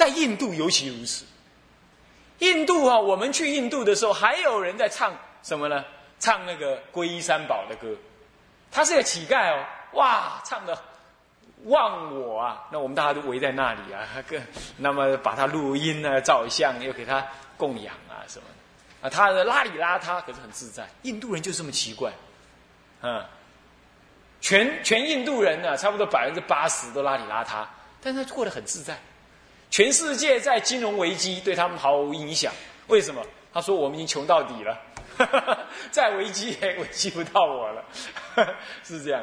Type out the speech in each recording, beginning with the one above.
在印度尤其如此。印度啊，我们去印度的时候，还有人在唱什么呢？唱那个皈依三宝的歌。他是个乞丐哦，哇，唱的忘我啊！那我们大家都围在那里啊，个那么把他录音啊、照相，又给他供养啊什么啊。他的邋里邋遢，可是很自在。印度人就这么奇怪，嗯，全全印度人呢，差不多百分之八十都邋里邋遢，但他过得很自在。全世界在金融危机对他们毫无影响，为什么？他说我们已经穷到底了，再危机也危机不到我了，是这样。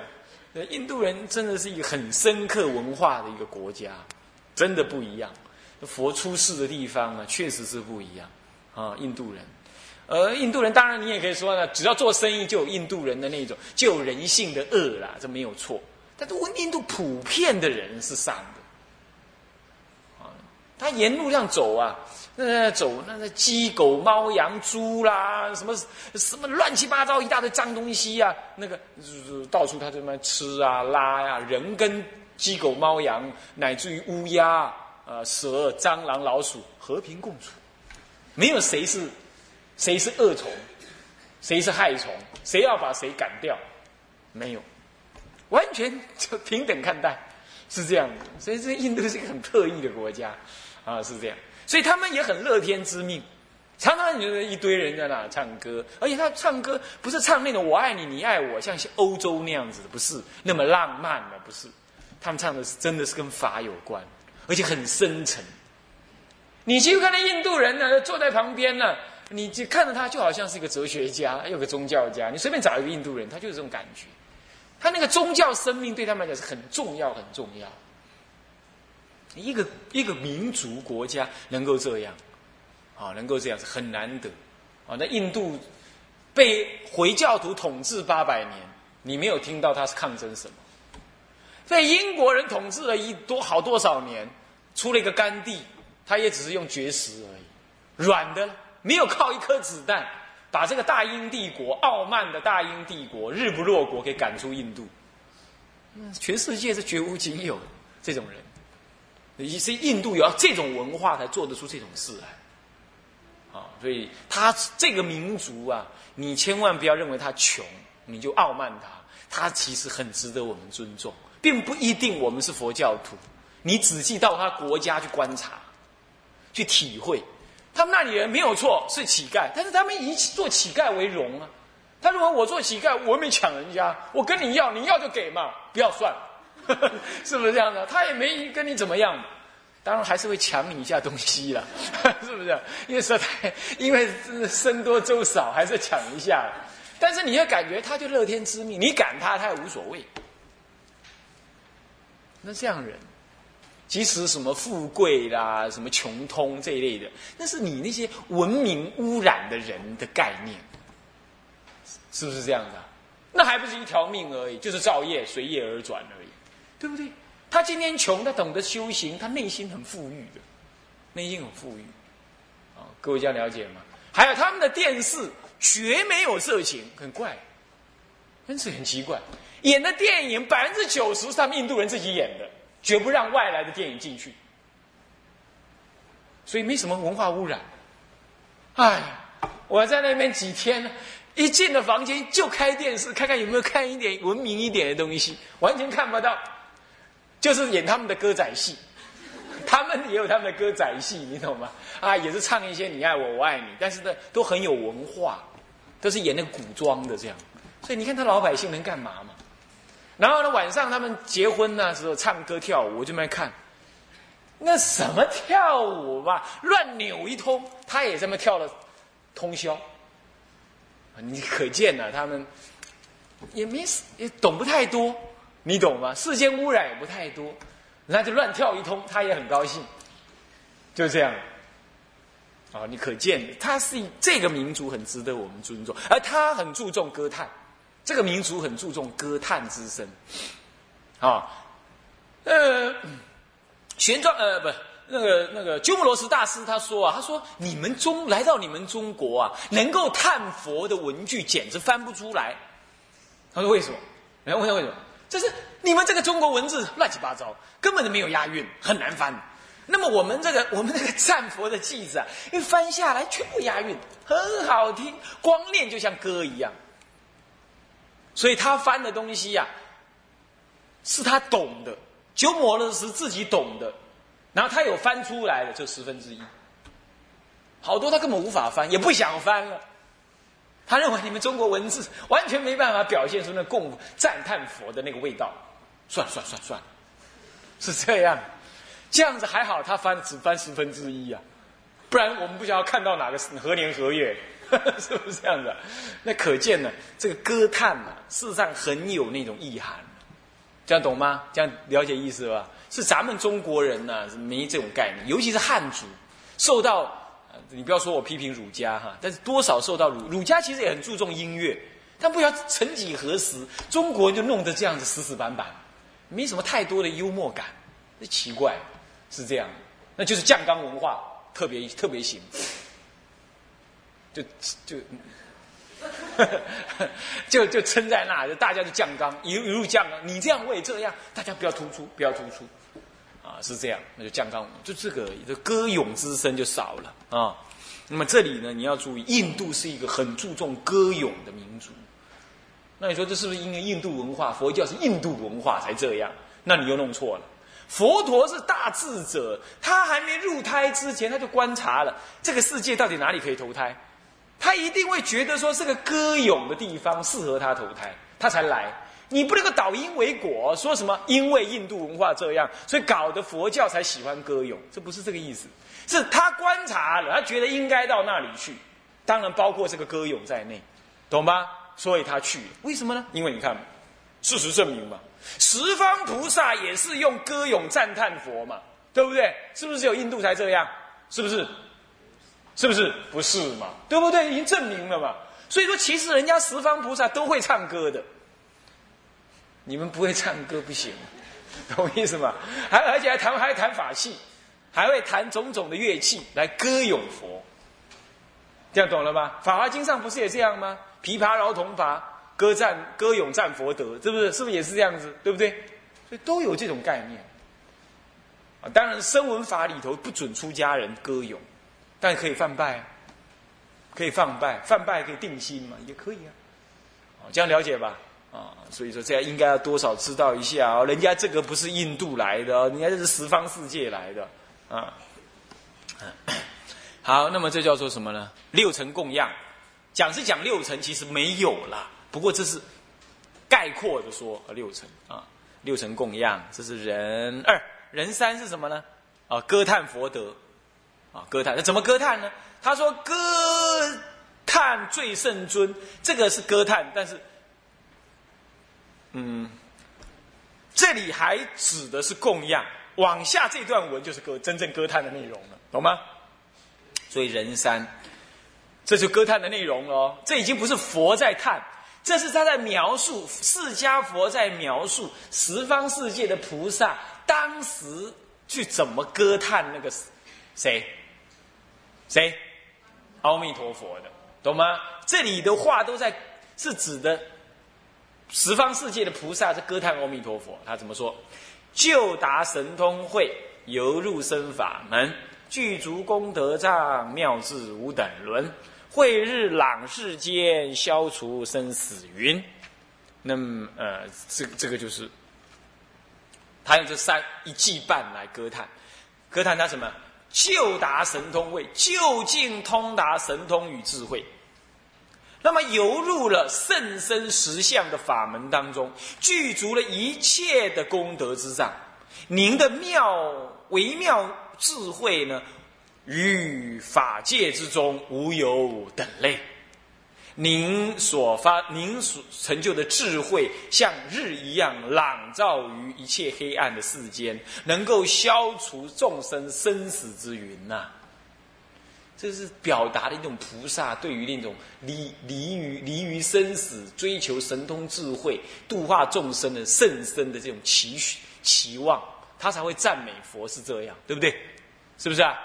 印度人真的是一个很深刻文化的一个国家，真的不一样。佛出世的地方呢，确实是不一样啊。印度人，而印度人当然你也可以说呢，只要做生意就有印度人的那种，就有人性的恶啦，这没有错。但是印度普遍的人是善的。他沿路上走啊，那走那个鸡狗猫羊猪啦，什么什么乱七八糟一大堆脏东西啊，那个到处他这么吃啊拉呀，人跟鸡狗猫羊乃至于乌鸦啊蛇蟑螂老鼠和平共处，没有谁是谁是恶虫，谁是害虫，谁要把谁赶掉，没有，完全就平等看待，是这样的。所以这印度是一个很特异的国家。啊，是这样，所以他们也很乐天知命，常常有一堆人在那唱歌，而且他唱歌不是唱那种“我爱你，你爱我”，像欧洲那样子的，不是那么浪漫的，不是，他们唱的是真的是跟法有关，而且很深沉。你去看那印度人呢，坐在旁边呢，你就看着他就好像是一个哲学家，有个宗教家，你随便找一个印度人，他就是这种感觉，他那个宗教生命对他们来讲是很重要，很重要。一个一个民族国家能够这样，啊，能够这样是很难得，啊，那印度被回教徒统治八百年，你没有听到他是抗争什么？被英国人统治了一多好多少年，出了一个甘地，他也只是用绝食而已，软的，没有靠一颗子弹把这个大英帝国傲慢的大英帝国日不落国给赶出印度，全世界是绝无仅有这种人。也是印度有这种文化才做得出这种事来，啊，所以他这个民族啊，你千万不要认为他穷，你就傲慢他，他其实很值得我们尊重，并不一定我们是佛教徒，你仔细到他国家去观察，去体会，他们那里人没有错，是乞丐，但是他们以做乞丐为荣啊，他认为我做乞丐，我没抢人家，我跟你要，你要就给嘛，不要算了。是不是这样的？他也没跟你怎么样，当然还是会抢你一下东西了，是不是？因为说他，因为生多粥少，还是抢一下。但是你要感觉他就乐天知命，你赶他，他也无所谓。那这样人，即使什么富贵啦、什么穷通这一类的，那是你那些文明污染的人的概念，是不是这样的？那还不是一条命而已，就是造业随业而转呢。对不对？他今天穷，他懂得修行，他内心很富裕的，内心很富裕。啊，各位这样了解吗？还有他们的电视绝没有色情，很怪，真是很奇怪。演的电影百分之九十是他们印度人自己演的，绝不让外来的电影进去，所以没什么文化污染。哎，我在那边几天，一进了房间就开电视，看看有没有看一点文明一点的东西，完全看不到。就是演他们的歌仔戏，他们也有他们的歌仔戏，你懂吗？啊，也是唱一些你爱我，我爱你，但是呢，都很有文化，都是演那个古装的这样。所以你看他老百姓能干嘛嘛？然后呢，晚上他们结婚呢时候唱歌跳舞，我就没看。那什么跳舞吧，乱扭一通，他也这么跳了通宵。你可见呢，他们也没也懂不太多。你懂吗？世间污染也不太多，那就乱跳一通，他也很高兴，就这样。啊，你可见他是这个民族很值得我们尊重，而他很注重歌叹，这个民族很注重歌叹之声。啊，呃，玄奘呃不，那个那个鸠摩罗什大师他说啊，他说你们中来到你们中国啊，能够叹佛的文具简直翻不出来。他说为什么？来问他为什么？就是你们这个中国文字乱七八糟，根本就没有押韵，很难翻。那么我们这个 我们这个战佛的偈子啊，一翻下来全部押韵，很好听，光念就像歌一样。所以他翻的东西呀，是他懂的，鸠摩罗什自己懂的，然后他有翻出来的这十分之一。好多他根本无法翻，也不想翻了。他认为你们中国文字完全没办法表现出那供赞叹佛的那个味道，算了算了算算，是这样。这样子还好，他翻只翻十分之一啊，不然我们不晓得看到哪个何年何月，是不是这样子？那可见呢，这个歌叹啊，事实上很有那种意涵，这样懂吗？这样了解意思吧？是咱们中国人呢，没这种概念，尤其是汉族，受到。你不要说我批评儒家哈，但是多少受到儒儒家其实也很注重音乐，但不晓得曾几何时，中国就弄得这样子死死板板，没什么太多的幽默感，那奇怪，是这样，那就是酱缸文化特别特别行，就就 就就撑在那，就大家就酱缸一路一路酱缸，你这样我也这样，大家不要突出，不要突出。是这样，那就降纲，就这个这歌咏之声就少了啊。那么这里呢，你要注意，印度是一个很注重歌咏的民族。那你说这是不是因为印度文化，佛教是印度文化才这样？那你又弄错了。佛陀是大智者，他还没入胎之前，他就观察了这个世界到底哪里可以投胎，他一定会觉得说这个歌咏的地方适合他投胎，他才来。你不能够导因为果，说什么因为印度文化这样，所以搞得佛教才喜欢歌咏，这不是这个意思。是他观察了，他觉得应该到那里去，当然包括这个歌咏在内，懂吗？所以他去，为什么呢？因为你看，事实证明嘛，十方菩萨也是用歌咏赞叹佛嘛，对不对？是不是只有印度才这样？是不是？是不是？不是嘛？对不对？已经证明了嘛。所以说，其实人家十方菩萨都会唱歌的。你们不会唱歌不行，懂意思吗？还而且还弹还弹法器，还会弹种种的乐器来歌咏佛，这样懂了吗？《法华经》上不是也这样吗？琵琶、饶铜钹，歌赞歌咏赞佛德，是不是？是不是也是这样子？对不对？所以都有这种概念。啊，当然声闻法里头不准出家人歌咏，但可以犯拜，可以放拜，犯拜可以定心嘛，也可以啊。啊，这样了解吧。啊，所以说这样应该要多少知道一下哦。人家这个不是印度来的，人家这是十方世界来的啊。好，那么这叫做什么呢？六层供养，讲是讲六层，其实没有了。不过这是概括的说，六层啊，六层供养，这是人二人三是什么呢？啊，歌叹佛德啊，歌叹那怎么歌叹呢？他说歌叹最圣尊，这个是歌叹，但是。嗯，这里还指的是供养，往下这段文就是歌真正歌叹的内容了，懂吗？所以人三，这就歌叹的内容哦。这已经不是佛在叹，这是他在描述释迦佛在描述十方世界的菩萨当时去怎么歌叹那个谁谁阿弥陀佛的，懂吗？这里的话都在是指的。十方世界的菩萨在歌叹阿弥陀佛，他怎么说？就达神通会，犹入生法门，具足功德障，妙智无等伦，慧日朗世间，消除生死云。那么，呃，这这个就是，他用这三一记半来歌叹，歌叹他什么？就达神通会，究竟通达神通与智慧。那么游入了甚深实相的法门当中，具足了一切的功德之上。您的妙微妙智慧呢，与法界之中无有等类。您所发、您所成就的智慧，像日一样朗照于一切黑暗的世间，能够消除众生生死之云呐。这是表达的一种菩萨对于那种离离于离于生死、追求神通智慧、度化众生的甚深的这种期许期望，他才会赞美佛是这样，对不对？是不是啊？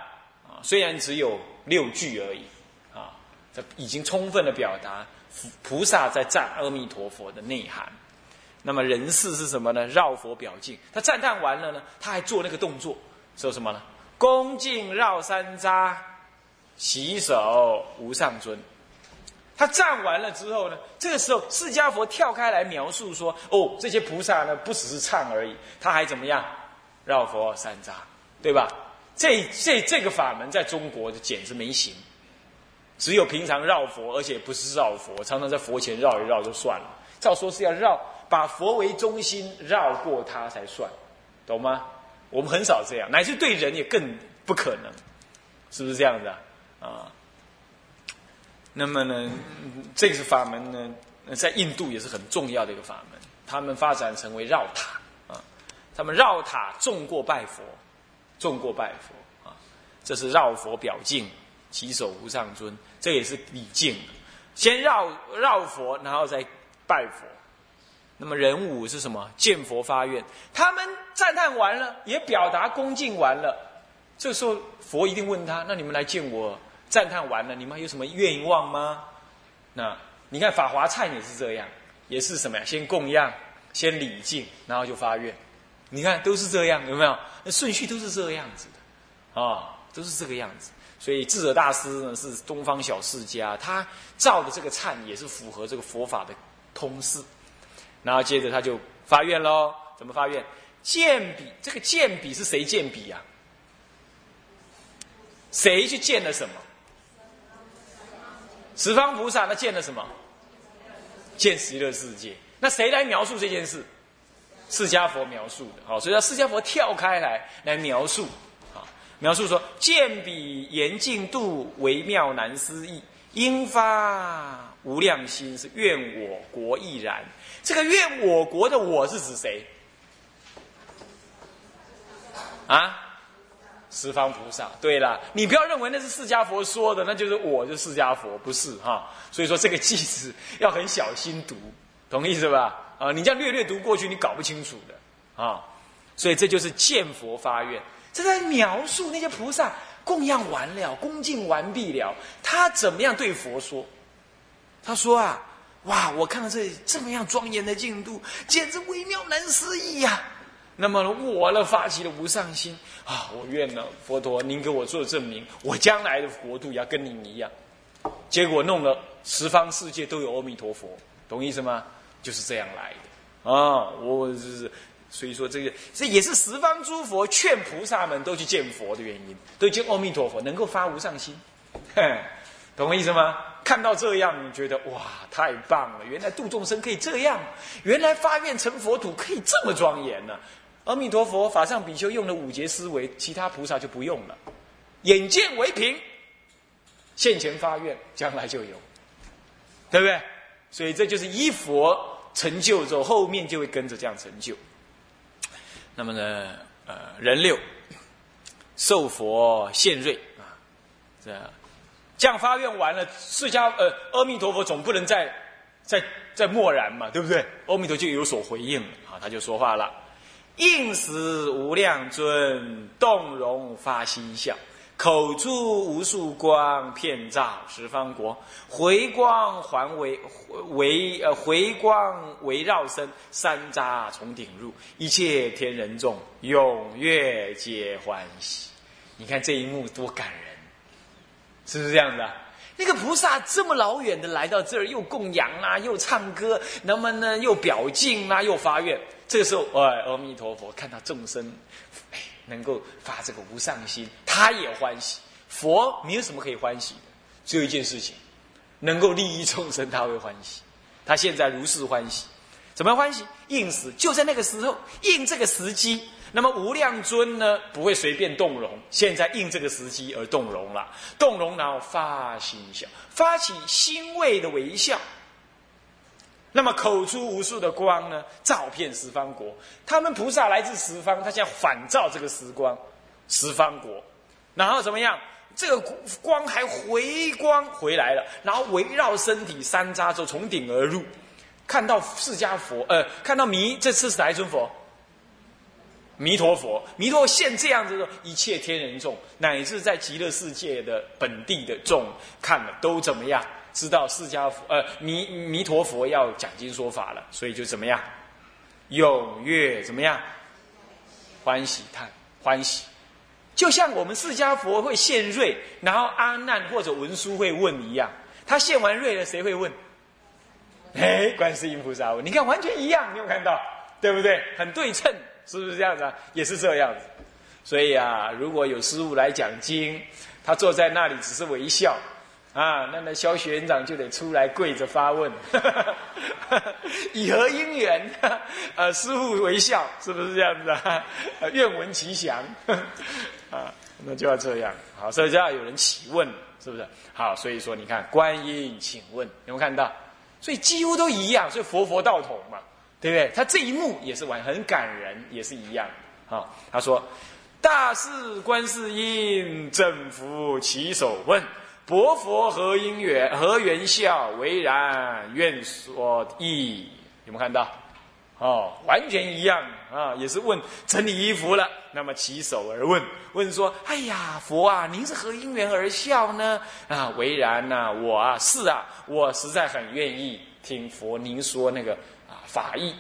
啊，虽然只有六句而已，啊，这已经充分的表达菩萨在赞阿弥陀佛的内涵。那么人事是什么呢？绕佛表敬。他赞叹完了呢，他还做那个动作，说什么呢？恭敬绕三匝，洗手无上尊。他站完了之后呢，这个时候释迦佛跳开来描述说：“哦，这些菩萨呢，不只是唱而已，他还怎么样？绕佛三匝，对吧？这这这个法门在中国就简直没行，只有平常绕佛，而且不是绕佛，常常在佛前绕一绕就算了。照说是要绕，把佛为中心绕过他才算，懂吗？我们很少这样，乃至对人也更不可能，是不是这样子啊？啊。”那么呢，这个法门呢，在印度也是很重要的一个法门。他们发展成为绕塔啊，他们绕塔重过拜佛，重过拜佛啊。这是绕佛表敬，起手无上尊，这也是礼敬。先绕绕佛，然后再拜佛。那么人五是什么？见佛发愿。他们赞叹完了，也表达恭敬完了。这时候佛一定问他：那你们来见我？赞叹完了，你们有什么愿望吗？那你看《法华忏》也是这样，也是什么呀？先供养，先礼敬，然后就发愿。你看都是这样，有没有？那顺序都是这个样子的，啊，都是这个样子。所以智者大师呢是东方小世家，他造的这个忏也是符合这个佛法的通式。然后接着他就发愿喽，怎么发愿？见笔，这个见笔是谁见笔呀？谁去见了什么？十方菩萨他见了什么？见极乐世界。那谁来描述这件事？释迦佛描述的。好，所以说释迦佛跳开来来描述，啊，描述说见彼严净度微妙难思议，应发无量心，是愿我国亦然。这个愿我国的我是指谁？啊？十方菩萨，对了，你不要认为那是释迦佛说的，那就是我就释迦佛，不是哈。所以说这个句子要很小心读，懂意思吧？啊，你这样略略读过去，你搞不清楚的啊。所以这就是见佛发愿，这在描述那些菩萨供养完了，恭敬完毕了，他怎么样对佛说？他说啊，哇，我看到这这么样庄严的净土，简直微妙难思议呀。那么我呢，发起了无上心啊！我愿呢，佛陀，您给我做证明，我将来的国度要跟您一样。结果弄了十方世界都有阿弥陀佛，懂意思吗？就是这样来的啊！我是所以说这个这也是十方诸佛劝菩萨们都去见佛的原因，都见阿弥陀佛，能够发无上心，懂我意思吗？看到这样，你觉得哇，太棒了！原来度众生可以这样，原来发愿成佛土可以这么庄严呢。阿弥陀佛，法上比丘用了五劫思维，其他菩萨就不用了。眼见为凭，现前发愿，将来就有，对不对？所以这就是依佛成就之后，后面就会跟着这样成就。那么呢，呃，人六受佛现瑞啊，这样这样发愿完了，释迦呃阿弥陀佛总不能再再再默然嘛，对不对？阿弥陀就有所回应啊，他就说话了。应时无量尊，动容发心相，口出无数光，遍照十方国。回光环围围呃回光围绕身，山楂从顶入，一切天人众踊跃皆欢喜。你看这一幕多感人，是不是这样的？那个菩萨这么老远的来到这儿，又供养啊，又唱歌，那么呢又表敬啊，又发愿。这个时候，哎，阿弥陀佛看到众生，哎，能够发这个无上心，他也欢喜。佛没有什么可以欢喜的，只有一件事情，能够利益众生，他会欢喜。他现在如是欢喜，怎么欢喜？应时就在那个时候，应这个时机。那么无量尊呢，不会随便动容，现在应这个时机而动容了。动容然后发心笑，发起欣慰的微笑。那么口出无数的光呢，照遍十方国。他们菩萨来自十方，他现在反照这个时光，十方国。然后怎么样？这个光还回光回来了，然后围绕身体三匝之从顶而入，看到释迦佛，呃，看到弥，这次是哪一尊佛？弥陀佛，弥陀现这样子的，一切天人众，乃至在极乐世界的本地的众，看了都怎么样？知道释迦佛呃弥弥陀佛要讲经说法了，所以就怎么样，踊跃怎么样，欢喜叹欢喜，就像我们释迦佛会现瑞，然后阿难或者文殊会问一样。他现完瑞了，谁会问？哎，观世音菩萨问。你看，完全一样，你有看到，对不对？很对称，是不是这样子啊？也是这样子。所以啊，如果有师傅来讲经，他坐在那里只是微笑，啊，那那萧学长就得出来跪着发问，以何因缘？呃，师傅微笑，是不是这样子啊？愿闻其详，啊，那就要这样。好，所以就要有人起问，是不是？好，所以说你看，观音请问，有没有看到？所以几乎都一样，所以佛佛道同嘛，对不对？他这一幕也是完很感人，也是一样。好，他说。大士观世音，正服其手问：薄佛何因缘？何缘笑？为然，愿说意。有没有看到？哦，完全一样啊，也是问整理衣服了。那么起手而问，问说：哎呀，佛啊，您是何因缘而笑呢？啊，为然呐，我啊是啊，我实在很愿意听佛您说那个啊法义。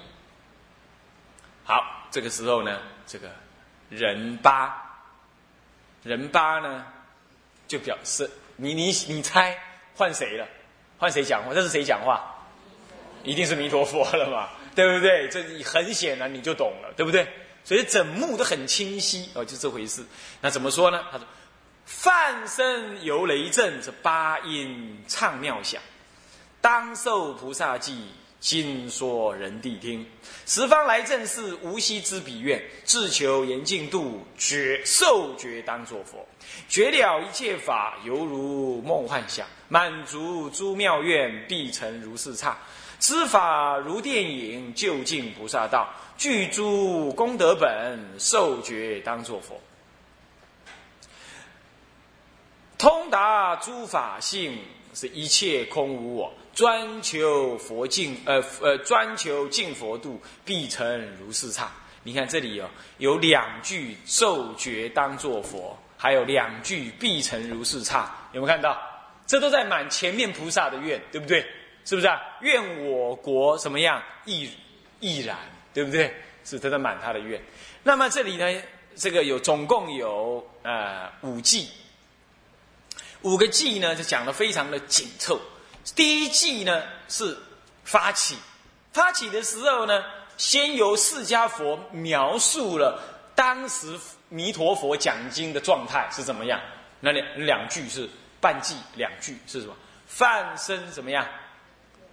好，这个时候呢，这个。人八，人八呢，就表示你你你猜换谁了？换谁讲话？这是谁讲话？一定是弥陀佛了嘛？对不对？这很显然你就懂了，对不对？所以整幕都很清晰哦，就这回事。那怎么说呢？他说：“梵声游雷震，这八音唱妙响，当受菩萨记。”心说人谛听，十方来正是无息之彼愿，自求严净度，觉受觉当作佛，觉了一切法，犹如梦幻想，满足诸妙愿，必成如是刹。知法如电影，究竟菩萨道，具诸功德本，受觉当作佛，通达诸法性，是一切空无我。专求佛境，呃呃，专求净佛度，必成如是刹。你看这里有有两句受觉当作佛，还有两句必成如是刹，有没有看到？这都在满前面菩萨的愿，对不对？是不是啊？愿我国什么样亦亦然，对不对？是都在满他的愿。那么这里呢，这个有总共有呃五季，五个季呢，就讲的非常的紧凑。第一季呢是发起，发起的时候呢，先由释迦佛描述了当时弥陀佛讲经的状态是怎么样。那两两句是半季，两句是什么？梵声怎么样？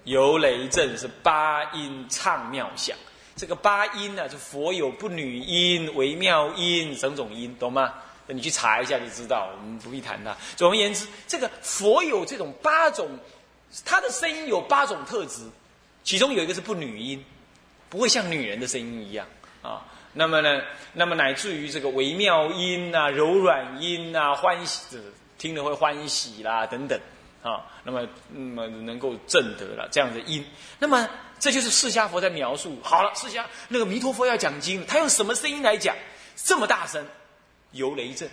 游雷震是八音唱妙响。这个八音呢，就佛有不女音、微妙音、种种音，懂吗？你去查一下就知道，我们不必谈它。总而言之，这个佛有这种八种。他的声音有八种特质，其中有一个是不女音，不会像女人的声音一样啊。那么呢，那么乃至于这个微妙音啊、柔软音啊、欢喜，听了会欢喜啦等等啊。那么，那么能够证得了这样的音。那么这就是释迦佛在描述。好了，释迦那个弥陀佛要讲经，他用什么声音来讲？这么大声，由雷震，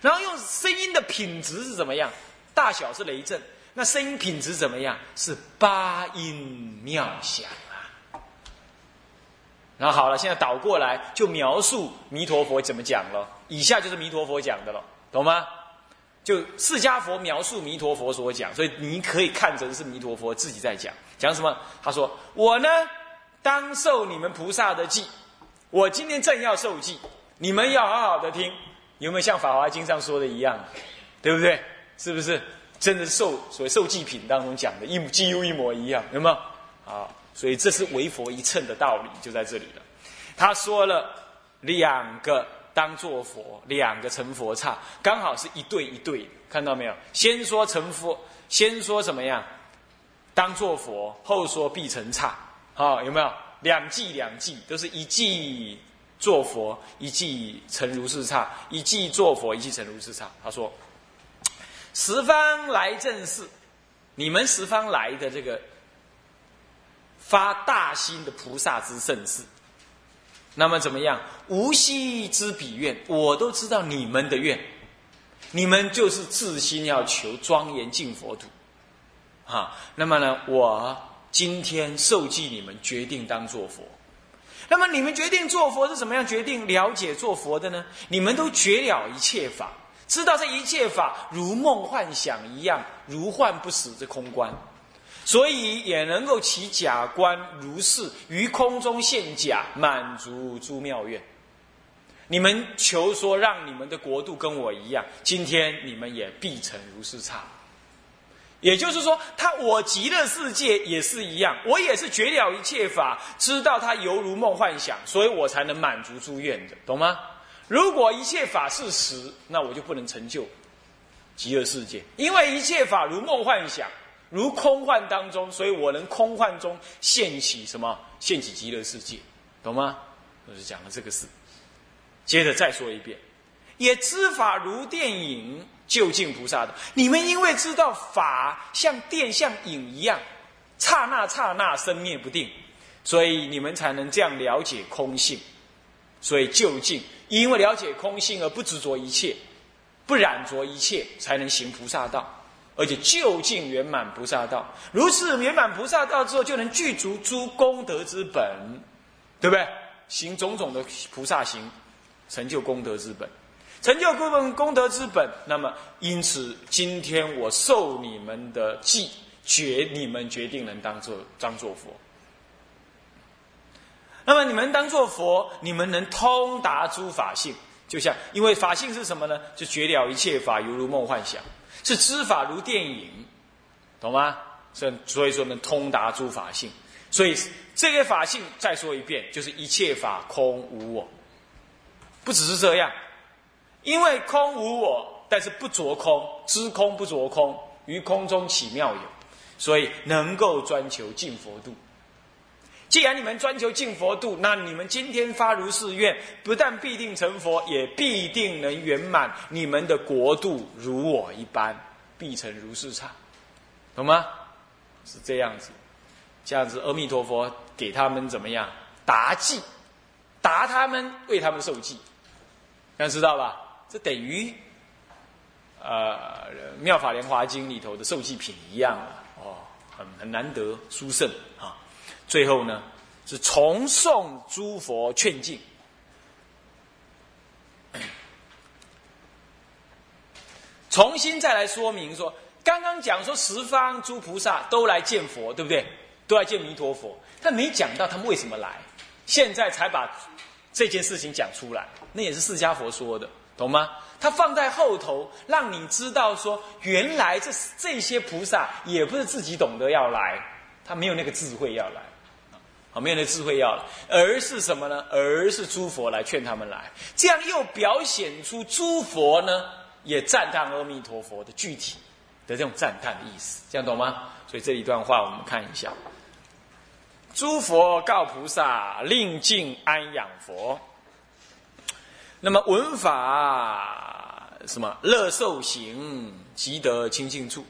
然后用声音的品质是怎么样？大小是雷震。那声音品质怎么样？是八音妙响啊！然后好了，现在倒过来就描述弥陀佛怎么讲了。以下就是弥陀佛讲的了，懂吗？就释迦佛描述弥陀佛所讲，所以你可以看成是弥陀佛自己在讲。讲什么？他说：“我呢，当受你们菩萨的记，我今天正要受记，你们要好好的听。有没有像《法华经》上说的一样？对不对？是不是？”真的受所谓受祭品当中讲的一几乎一模一样，有没有？啊，所以这是为佛一乘的道理就在这里了。他说了两个当作佛，两个成佛刹，刚好是一对一对，看到没有？先说成佛，先说怎么样？当作佛，后说必成刹，好，有没有？两季两季都是一季做佛，一季成如是刹，一季做佛，一季成如是刹。他说。十方来正是，你们十方来的这个发大心的菩萨之盛世，那么怎么样？无息之彼愿，我都知道你们的愿，你们就是自心要求庄严净佛土，啊，那么呢，我今天受记你们，决定当做佛。那么你们决定做佛是怎么样决定了解做佛的呢？你们都觉了一切法，知道这一切法如梦幻想一样，如幻不死之空观，所以也能够起假观，如是于空中现假，满足诸妙愿。你们求说让你们的国度跟我一样，今天你们也必成如是刹。也就是说，他我极乐世界也是一样，我也是觉了一切法，知道它犹如梦幻想，所以我才能满足诸愿的，懂吗？如果一切法是实，那我就不能成就极乐世界，因为一切法如梦幻想，如空幻当中，所以我能空幻中现起什么？现起极乐世界，懂吗？我就讲了这个事，接着再说一遍，也知法如电影。就近菩萨的，你们因为知道法像电像影一样，刹那刹那生灭不定，所以你们才能这样了解空性。所以就近，因为了解空性而不执着一切，不染着一切，才能行菩萨道，而且就近圆满菩萨道。如此圆满菩萨道之后，就能具足诸功德之本，对不对？行种种的菩萨行，成就功德之本。成就各份功德之本，那么因此今天我受你们的记，决你们决定能当做当做佛。那么你们当做佛，你们能通达诸法性，就像因为法性是什么呢？就绝了一切法，犹如梦幻想，是知法如电影，懂吗？所以所以说能通达诸法性，所以这个法性再说一遍，就是一切法空无我，不只是这样。因为空无我，但是不着空，知空不着空，于空中起妙有，所以能够专求净佛度。既然你们专求净佛度，那你们今天发如是愿，不但必定成佛，也必定能圆满你们的国度，如我一般，必成如是刹，懂吗？是这样子，这样子，阿弥陀佛给他们怎么样答记，答他们为他们受记，大家知道吧？这等于，呃，《妙法莲华经》里头的受记品一样啊，哦，很很难得殊胜啊。最后呢，是重诵诸佛劝进，重新再来说明说，刚刚讲说十方诸菩萨都来见佛，对不对？都来见弥陀佛，但没讲到他们为什么来，现在才把这件事情讲出来，那也是释迦佛说的。懂吗？他放在后头，让你知道说，原来这这些菩萨也不是自己懂得要来，他没有那个智慧要来，啊，没有那智慧要来，而是什么呢？而是诸佛来劝他们来，这样又表现出诸佛呢也赞叹阿弥陀佛的具体的这种赞叹的意思，这样懂吗？所以这一段话我们看一下，诸佛告菩萨，令尽安养佛。那么闻法什么乐受行，即得清净处；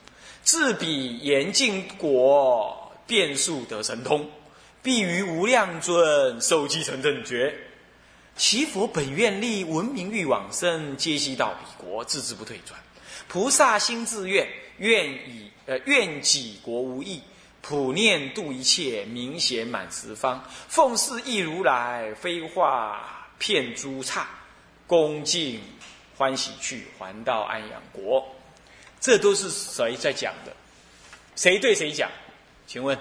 自彼严净果，变数得神通，必于无量尊受继承正觉。其佛本愿力，闻名欲往生，皆悉到彼国，自知不退转。菩萨心自愿，愿以呃愿己国无益，普念度一切，明显满十方，奉事亦如来，非化骗诸刹。恭敬欢喜去，还到安阳国。这都是谁在讲的？谁对谁讲？请问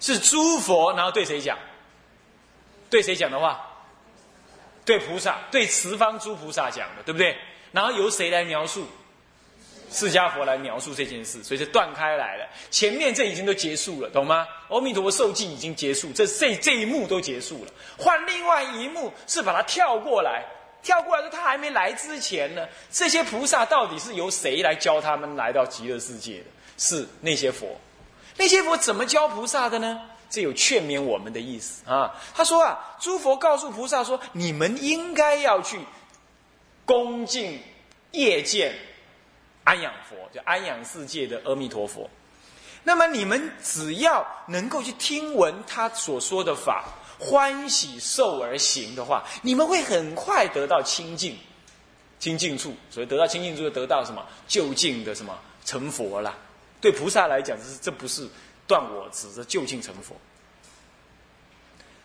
是诸佛，然后对谁讲？对谁讲的话？对菩萨，对十方诸菩萨讲的，对不对？然后由谁来描述？释迦佛来描述这件事，所以就断开来了。前面这已经都结束了，懂吗？阿弥陀佛受记已经结束，这这这一幕都结束了。换另外一幕是把它跳过来，跳过来说他还没来之前呢，这些菩萨到底是由谁来教他们来到极乐世界的？是那些佛，那些佛怎么教菩萨的呢？这有劝勉我们的意思啊。他说啊，诸佛告诉菩萨说，你们应该要去恭敬业见。安养佛，就安养世界的阿弥陀佛。那么你们只要能够去听闻他所说的法，欢喜受而行的话，你们会很快得到清净，清净处。所以得到清净处，就得到什么就近的什么成佛了。对菩萨来讲，这是这不是断我执，这就近成佛。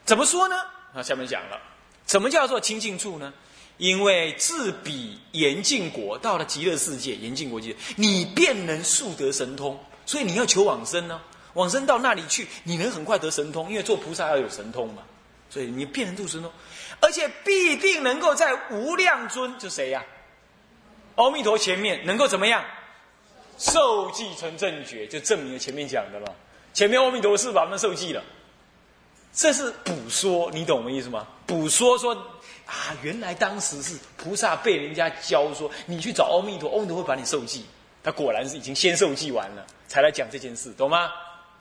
怎么说呢？啊，下面讲了，什么叫做清净处呢？因为自彼严净国到了极乐世界，严净国界，你便能速得神通。所以你要求往生呢，往生到那里去，你能很快得神通，因为做菩萨要有神通嘛。所以你便能度神通，而且必定能够在无量尊，就谁呀？阿弥陀前面能够怎么样？受记成正觉，就证明了前面讲的了。前面阿弥陀是把他们受记了，这是补说，你懂我意思吗？补说说啊，原来当时是菩萨被人家教说，你去找阿弥陀，阿弥陀会把你受记。他果然是已经先受记完了，才来讲这件事，懂吗？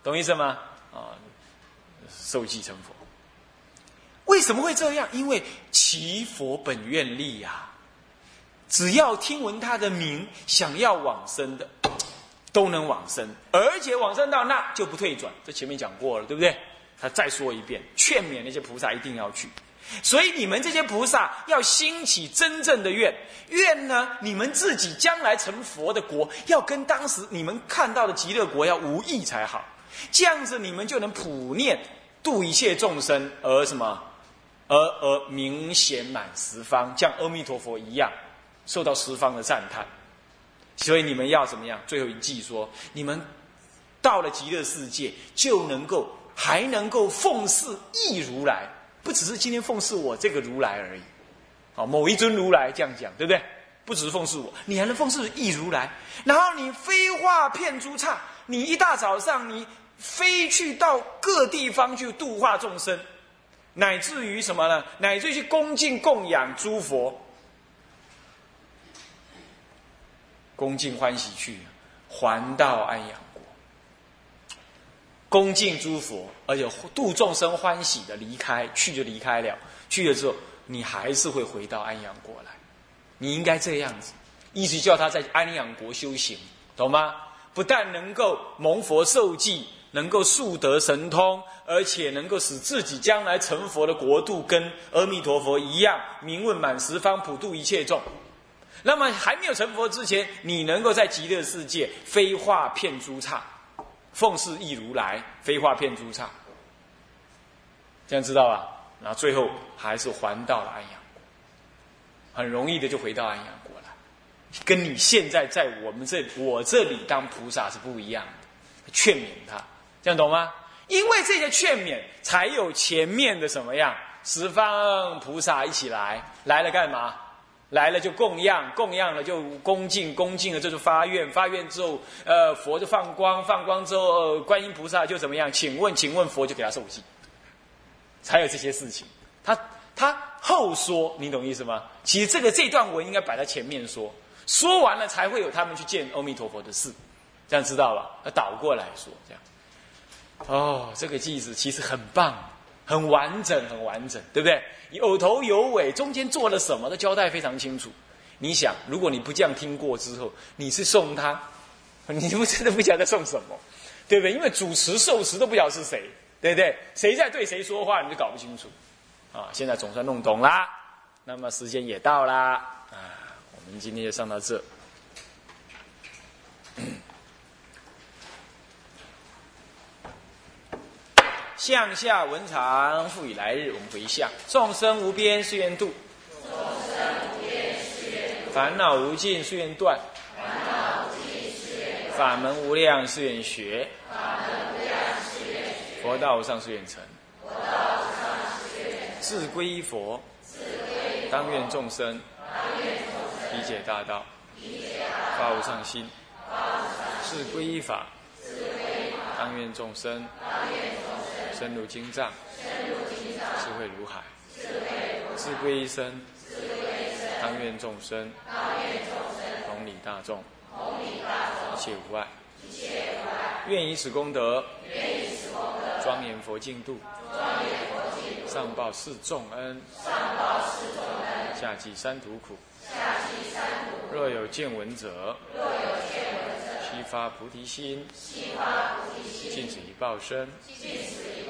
懂意思吗？啊，受记成佛，为什么会这样？因为其佛本愿力呀。只要听闻他的名，想要往生的，都能往生，而且往生到那就不退转。这前面讲过了，对不对？他再说一遍，劝勉那些菩萨一定要去。所以你们这些菩萨要兴起真正的愿，愿呢，你们自己将来成佛的国，要跟当时你们看到的极乐国要无异才好。这样子你们就能普念度一切众生，而什么？而而明显满十方，像阿弥陀佛一样。受到十方的赞叹，所以你们要怎么样？最后一句说：你们到了极乐世界，就能够还能够奉事一如来，不只是今天奉侍我这个如来而已。好，某一尊如来这样讲，对不对？不只是奉侍我，你还能奉侍一如来。然后你飞化片诸刹，你一大早上你飞去到各地方去度化众生，乃至于什么呢？乃至于去恭敬供养诸佛。恭敬欢喜去，还到安阳。恭敬诸佛，而且度众生欢喜的离开，去就离开了。去了之后，你还是会回到安阳国来。你应该这样子，一直叫他在安阳国修行，懂吗？不但能够蒙佛受记，能够速得神通，而且能够使自己将来成佛的国度跟阿弥陀佛一样，名闻满十方，普度一切众。那么还没有成佛之前，你能够在极乐世界飞化片诸刹，奉事一如来，飞化片诸刹，这样知道吧？然后最后还是还到了安阳国，很容易的就回到安阳国了，跟你现在在我们这我这里当菩萨是不一样的，劝勉他，这样懂吗？因为这些劝勉，才有前面的什么样十方菩萨一起来，来了干嘛？来了就供养，供养了就恭敬，恭敬了这就发愿，发愿之后，呃，佛就放光，放光之后，观音菩萨就怎么样？请问，请问佛就给他受记，才有这些事情。他他后说，你懂意思吗？其实这个这段文应该摆在前面说，说完了才会有他们去见阿弥陀佛的事，这样知道吧？要倒过来说，这样。哦，这个句子其实很棒。很完整，很完整，对不对？有头有尾，中间做了什么都交代非常清楚。你想，如果你不这样听过之后，你是送他，你不真的不晓得送什么，对不对？因为主持受持都不晓得是谁，对不对？谁在对谁说话，你就搞不清楚。啊，现在总算弄懂啦。那么时间也到啦，啊，我们今天就上到这。向下文长，复以来日，我们回向。众生无边誓愿度，众生无边誓愿度；烦恼无尽誓愿断，烦恼无尽誓愿断；法门无量誓愿学，法门无量誓愿学；佛道无上誓愿成，佛道无上誓愿成。自归依佛，自归依佛；当愿众生，当愿众生理解大道，理解大道；发无上心，发无上心；自归依法，自归依法；当愿众生，当愿深入经藏，智慧如海；智慧一生，当愿众生，同理大众，一切无碍，愿以此功德，庄严佛净土，上报四重恩，下济三途苦。若有见闻者，悉发菩提心，悉发菩提心，尽此一报身，尽此一报身，